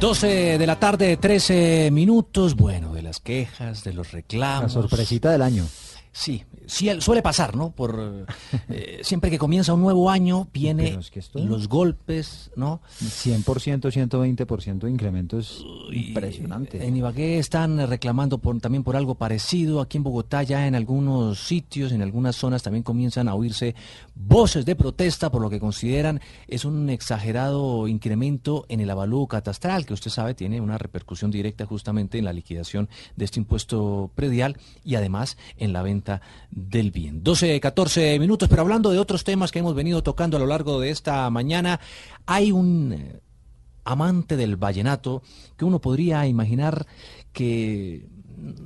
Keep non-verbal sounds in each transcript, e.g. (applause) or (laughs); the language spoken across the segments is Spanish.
12 de la tarde, 13 minutos. Bueno, de las quejas, de los reclamos. La sorpresita del año. Sí, sí, suele pasar, ¿no? Por eh, siempre que comienza un nuevo año viene los golpes, ¿no? 100%, 120% de incremento es impresionante. En Ibagué están reclamando por, también por algo parecido. Aquí en Bogotá ya en algunos sitios, en algunas zonas también comienzan a oírse voces de protesta por lo que consideran es un exagerado incremento en el avalúo catastral, que usted sabe tiene una repercusión directa justamente en la liquidación de este impuesto predial y además en la venta del bien. 12, 14 minutos, pero hablando de otros temas que hemos venido tocando a lo largo de esta mañana, hay un eh, amante del vallenato que uno podría imaginar que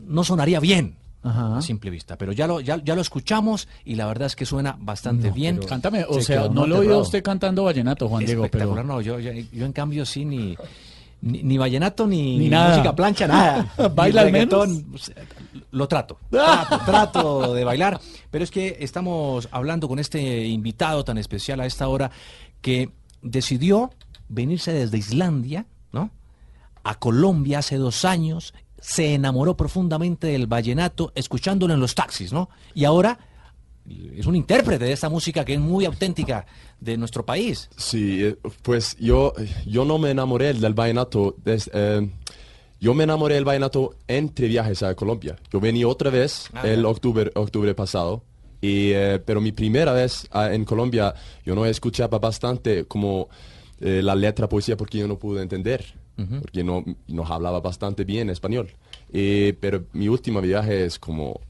no sonaría bien, a simple vista. Pero ya lo, ya, lo escuchamos y la verdad es que suena bastante bien. Cántame, o sea, no lo oído usted cantando vallenato, Juan Diego. Pero... no, yo, yo, en cambio sí ni, ni, vallenato ni, música plancha, nada. (laughs) ¿Baila al menos? Lo trato, (laughs) trato, trato de bailar, pero es que estamos hablando con este invitado tan especial a esta hora que decidió venirse desde Islandia, ¿no? A Colombia hace dos años, se enamoró profundamente del vallenato escuchándolo en los taxis, ¿no? Y ahora es un intérprete de esta música que es muy auténtica de nuestro país. Sí, eh, pues yo, yo no me enamoré del vallenato. Eh, yo me enamoré del vallenato entre viajes a Colombia. Yo venía otra vez ah, el octubre, octubre pasado. Y, eh, pero mi primera vez ah, en Colombia yo no escuchaba bastante como la letra poesía porque yo no pude entender. Porque no, nos hablaba bastante bien español. pero mi último viaje es como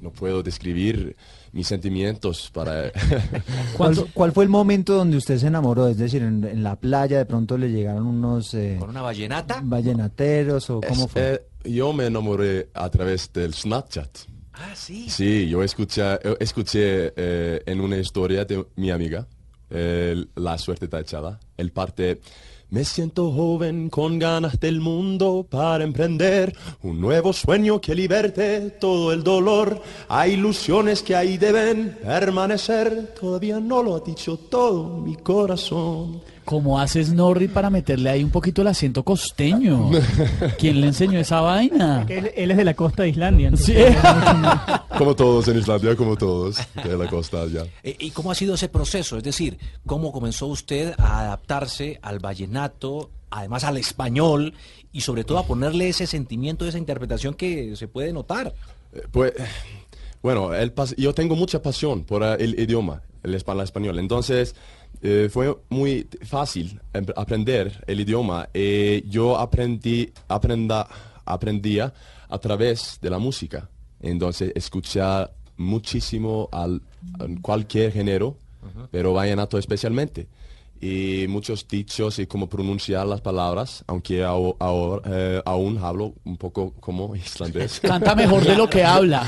no puedo describir mis sentimientos para... (laughs) (laughs) ¿Cuál, fue el momento donde usted se enamoró? Es decir, en, la playa de pronto le llegaron unos... Eh, ¿Con una vallenata? Vallenateros o cómo fue? Eh, yo me enamoré a través del Snapchat. Ah, sí. Sí, yo escuché, escuché eh, en una historia de mi amiga, La suerte está echada, el parte... Me siento joven con ganas del mundo para emprender un nuevo sueño que liberte todo el dolor. Hay ilusiones que ahí deben permanecer. Todavía no lo ha dicho todo mi corazón. ¿Cómo haces Norri para meterle ahí un poquito el acento costeño? ¿Quién le enseñó esa vaina? Él, es de la costa de Islandia. Sí. (laughs) como todos en Islandia, como todos de la costa allá. Eh, ¿Y cómo ha sido ese proceso? Es decir, ¿cómo comenzó usted a adaptarse al vallenato, además al español y sobre todo a ponerle ese sentimiento, esa interpretación que se puede notar? Eh, pues, bueno, el yo tengo mucha pasión por el idioma, el español. Entonces, eh, fue muy fácil aprender el idioma. Eh, yo aprendí, aprenda, aprendía a través de la música. Entonces, escuchar muchísimo al, cualquier género, pero vallenato especialmente. Y muchos dichos y cómo pronunciar las palabras, aunque ahora, eh, aún hablo un poco como islandés. (laughs) Canta mejor de lo que habla.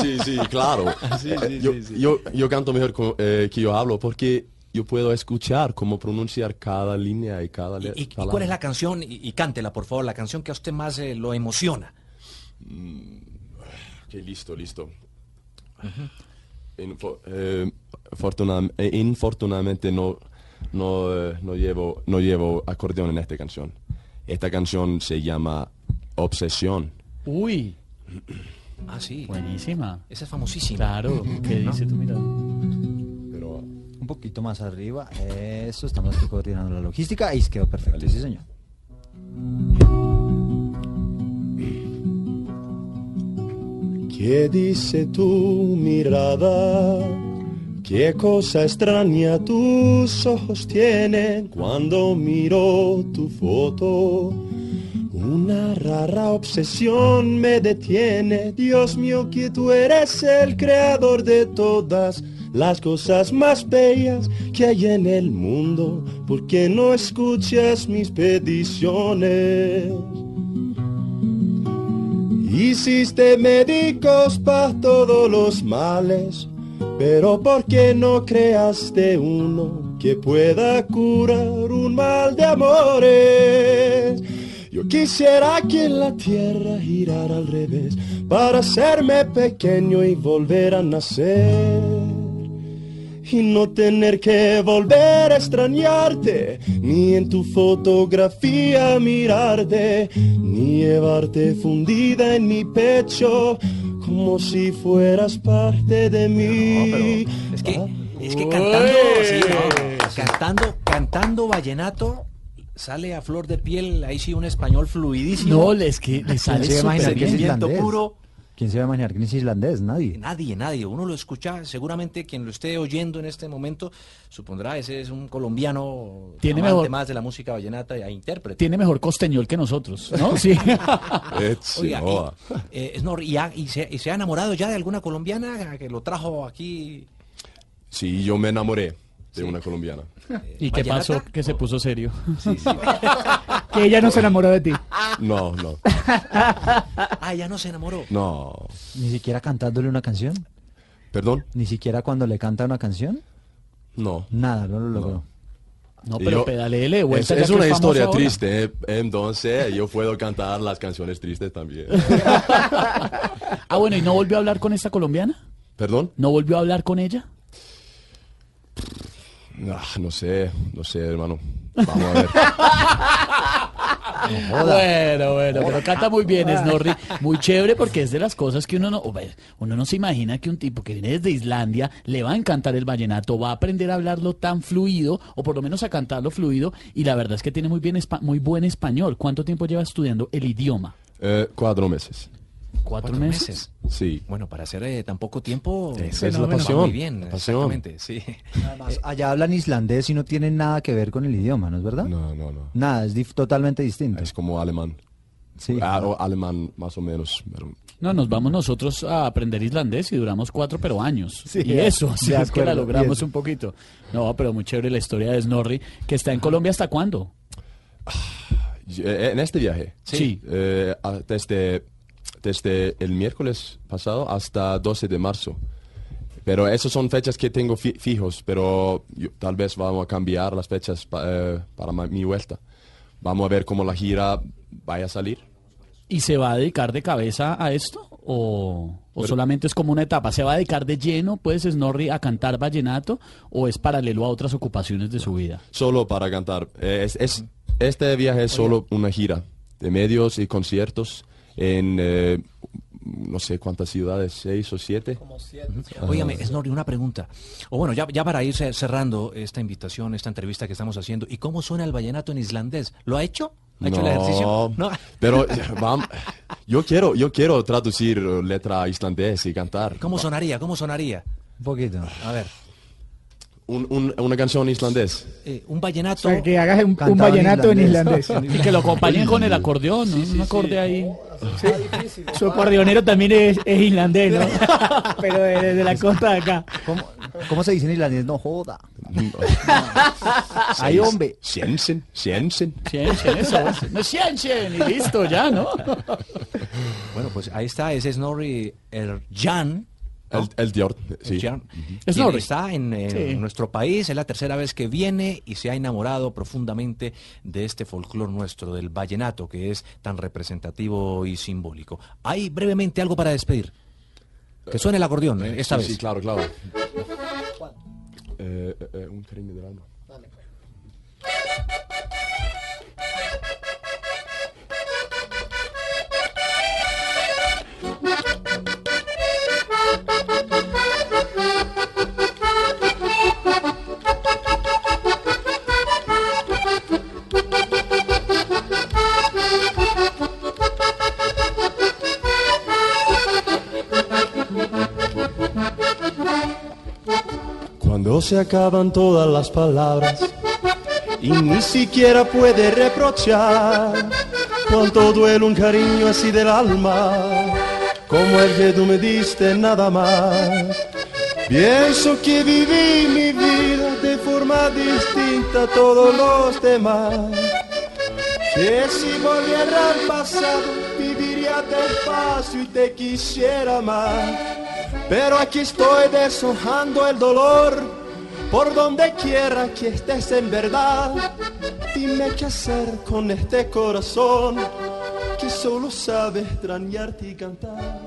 Sí, sí, claro. (laughs) yo, yo, canto mejor que yo hablo porque yo puedo escuchar cómo pronunciar cada línea y cada letra. ¿Y, cuál es la canción? Y, cántela, por favor, la canción que a usted más eh, lo emociona. Mm, ok, listo, listo. Eh, eh, infortunadamente no, no, no, llevo, no llevo acordeón en esta canción. Esta canción se llama Obsesión. Uy. Ah, sí. Buenísima. Esa es famosísima. Claro. ¿Qué dice tu mirada? Un poquito más arriba. Eso, estamos coordinando la logística y quedó perfecto. Sí, señor. ¿Qué dice tu mirada? ¿Qué cosa extraña tus ojos tienen cuando miro tu foto? Una rara obsesión me detiene, Dios mío que tú eres el creador de todas las cosas más bellas que hay en el mundo, porque no escuchas mis peticiones. Hiciste médicos para todos los males, pero ¿por qué no creaste uno que pueda curar un mal de amores? Yo quisiera que la tierra girara al revés para hacerme pequeño y volver a nacer. Y no tener que volver a extrañarte, ni en tu fotografía mirarte, ni llevarte fundida en mi pecho como si fueras parte de mí. Es que, es que cantando, sí, no, cantando, cantando vallenato sale a flor de piel, ahí sí un español fluidísimo. No, es que le sale súper bien. puro. ¿Quién se va a imaginar que es islandés? Nadie. Nadie, nadie. Uno lo escucha, seguramente quien lo esté oyendo en este momento supondrá ese es un colombiano Tiene mejor- más de la música vallenata e intérprete. Tiene mejor costeñol que nosotros, ¿no? Sí. (laughs) Oiga, y, eh, Snorri, ¿y, ha- y se, y se ha enamorado ya de alguna colombiana que lo trajo aquí? Sí, yo me enamoré de una colombiana. (laughs) ¿Y qué pasó? Que se puso serio. (laughs) Que ella no se enamoró de ti. No, no, Ah, ya no se enamoró. no. Ni siquiera cantándole una canción. ¿Perdón? Ni siquiera cuando le canta una canción. No. Nada, no lo logró. No, Y pero yo- pedaleele de Es, es una historia ahora. triste, ¿eh? entonces yo puedo cantar las canciones tristes también. (laughs) Ah, bueno, ¿y no volvió a hablar con esta colombiana? ¿Perdón? ¿No volvió a hablar con ella? Ah, no sé, no sé, hermano. Vamos a ver. (laughs) Bueno, bueno, pero canta muy bien, Snorri. Muy chévere porque es de las cosas que uno no, uno no se imagina que un tipo que viene desde Islandia le va a encantar el vallenato, va a aprender a hablarlo tan fluido, o por lo menos a cantarlo fluido, y la verdad es que tiene muy, bien muy buen español. ¿Cuánto tiempo lleva estudiando el idioma? Eh, cuatro meses. ¿Cuatro, Cuatro meses? meses. Sí. Bueno, para hacer eh, tan poco tiempo. Esa es la pasión, Muy bien, la pasión. exactamente, sí. Además, allá hablan islandés y no tienen nada que ver con el idioma, ¿no es verdad? No, no, no. Nada, es dif- totalmente distinto. Es como alemán. Sí. Ah, o alemán más o menos. pero- No, nos vamos nosotros a aprender islandés y duramos cuatro, pero años. Sí, y eso, sí, es que la logramos un poquito. No, pero muy chévere la historia de Snorri, que está en Colombia hasta cuándo? Eh, En este viaje. Sí. Eh, desde, desde el miércoles pasado hasta 12 de marzo. Pero esas son fechas que tengo fi- fijos, pero yo- tal vez vamos a cambiar las fechas pa- eh, para mi vuelta. Vamos a ver cómo la gira vaya a salir. ¿Y se va a dedicar de cabeza a esto? ¿O, o solamente es como una etapa? ¿Se va a dedicar de lleno, pues, Snorri, a cantar vallenato? ¿O es paralelo a otras ocupaciones de su vida? Solo para cantar. Es, es- este viaje es solo una gira de medios y conciertos en eh, no sé cuántas ciudades, seis o siete. Óigame, Snorri, una pregunta. O bueno, ya, ya para ir ce- cerrando esta invitación, esta entrevista que estamos haciendo, ¿y cómo suena el vallenato en islandés? ¿Lo ha hecho? ¿Ha hecho el ejercicio? No. Pero (laughs) vam- yo quiero, yo quiero traducir eh, letra islandés y cantar. ¿Cómo sonaría? ¿Cómo sonaría? Un poquito. A ver, Un- un- una canción islandés. eh, un O vallenato. sea, que hagas un, un en vallenato en islandés. (laughs) Y que lo acompañen con el acordeón, ¿no? un acorde ahí. Su acordeonero también es, es islandés, ¿no? (laughs) Pero de, de la costa de acá. ¿Cómo, cómo se dice en islandés? No joda. Ay, hombre. Sjensen, Sjensen. Ciencien, eso. No ciencien, y listo, ya, ¿no? Bueno, pues ahí está, ese Snorri Erjan. El, el Dior, sí. Es quien Snorri. está en, en Sí. nuestro país, es la tercera vez que viene y se ha enamorado profundamente de este folclor nuestro, del vallenato, que es tan representativo y simbólico. Hay brevemente algo para despedir. Que suene el acordeón, eh, esta sí, vez. Sí, claro, claro. Eh, eh, eh, un cariño del alma. Se acaban todas las palabras y ni siquiera puede reprochar cuánto duele un cariño así del alma, como el que tú me diste nada más. Pienso que viví mi vida de forma distinta a todos los demás. Que si volviera al pasado, viviría despacio y te quisiera más. Pero aquí estoy deshojando el dolor por donde quiera que estés en verdad. Dime qué hacer con este corazón que solo sabe extrañarte y cantar.